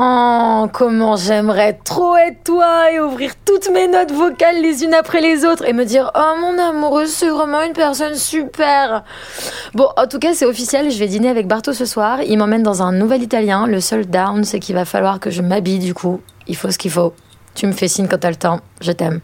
Oh, comment j'aimerais trop être toi et ouvrir toutes mes notes vocales les unes après les autres et me dire Oh mon amoureux, c'est vraiment une personne super. Bon, en tout cas, c'est officiel, je vais dîner avec Barto ce soir. Il m'emmène dans un nouvel italien. Le seul down, c'est qu'il va falloir que je m'habille du coup. Il faut ce qu'il faut. Tu me fais signe quand t'as le temps. Je t'aime.